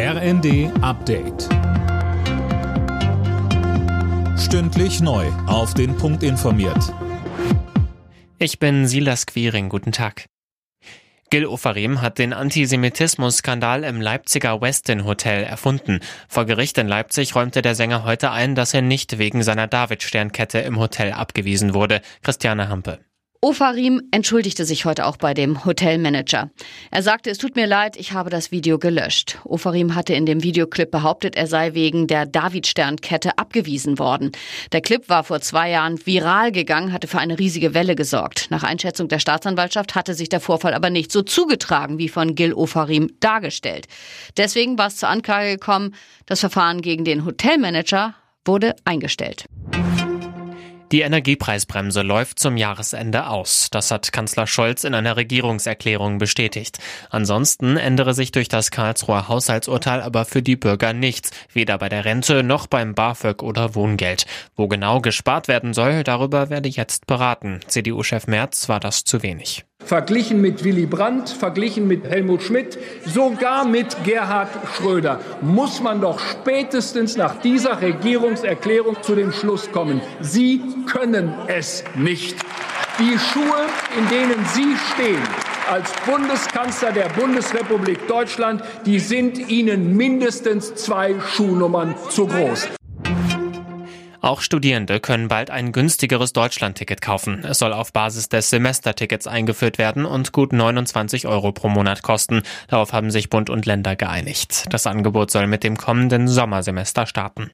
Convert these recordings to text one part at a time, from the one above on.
RND Update. Stündlich neu. Auf den Punkt informiert. Ich bin Silas Quiring. Guten Tag. Gil Ofarim hat den Antisemitismus-Skandal im Leipziger Westin Hotel erfunden. Vor Gericht in Leipzig räumte der Sänger heute ein, dass er nicht wegen seiner David-Sternkette im Hotel abgewiesen wurde. Christiane Hampe. Ofarim entschuldigte sich heute auch bei dem Hotelmanager. Er sagte, es tut mir leid, ich habe das Video gelöscht. Ofarim hatte in dem Videoclip behauptet, er sei wegen der Davidsternkette abgewiesen worden. Der Clip war vor zwei Jahren viral gegangen, hatte für eine riesige Welle gesorgt. Nach Einschätzung der Staatsanwaltschaft hatte sich der Vorfall aber nicht so zugetragen, wie von Gil Ofarim dargestellt. Deswegen war es zur Anklage gekommen. Das Verfahren gegen den Hotelmanager wurde eingestellt. Die Energiepreisbremse läuft zum Jahresende aus. Das hat Kanzler Scholz in einer Regierungserklärung bestätigt. Ansonsten ändere sich durch das Karlsruher Haushaltsurteil aber für die Bürger nichts, weder bei der Rente noch beim BAföG oder Wohngeld. Wo genau gespart werden soll, darüber werde jetzt beraten. CDU-Chef Merz war das zu wenig verglichen mit Willy Brandt, verglichen mit Helmut Schmidt, sogar mit Gerhard Schröder, muss man doch spätestens nach dieser Regierungserklärung zu dem Schluss kommen, Sie können es nicht. Die Schuhe, in denen Sie stehen, als Bundeskanzler der Bundesrepublik Deutschland, die sind Ihnen mindestens zwei Schuhnummern zu groß. Auch Studierende können bald ein günstigeres Deutschlandticket kaufen. Es soll auf Basis des Semestertickets eingeführt werden und gut 29 Euro pro Monat kosten. Darauf haben sich Bund und Länder geeinigt. Das Angebot soll mit dem kommenden Sommersemester starten.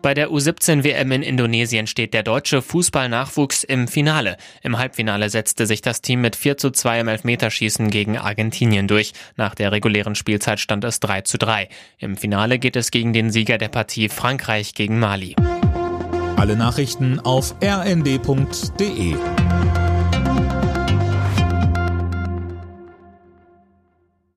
Bei der U17 WM in Indonesien steht der deutsche Fußballnachwuchs im Finale. Im Halbfinale setzte sich das Team mit 4 zu 2 im Elfmeterschießen gegen Argentinien durch. Nach der regulären Spielzeit stand es 3 zu 3. Im Finale geht es gegen den Sieger der Partie Frankreich gegen Mali. Alle Nachrichten auf rnd.de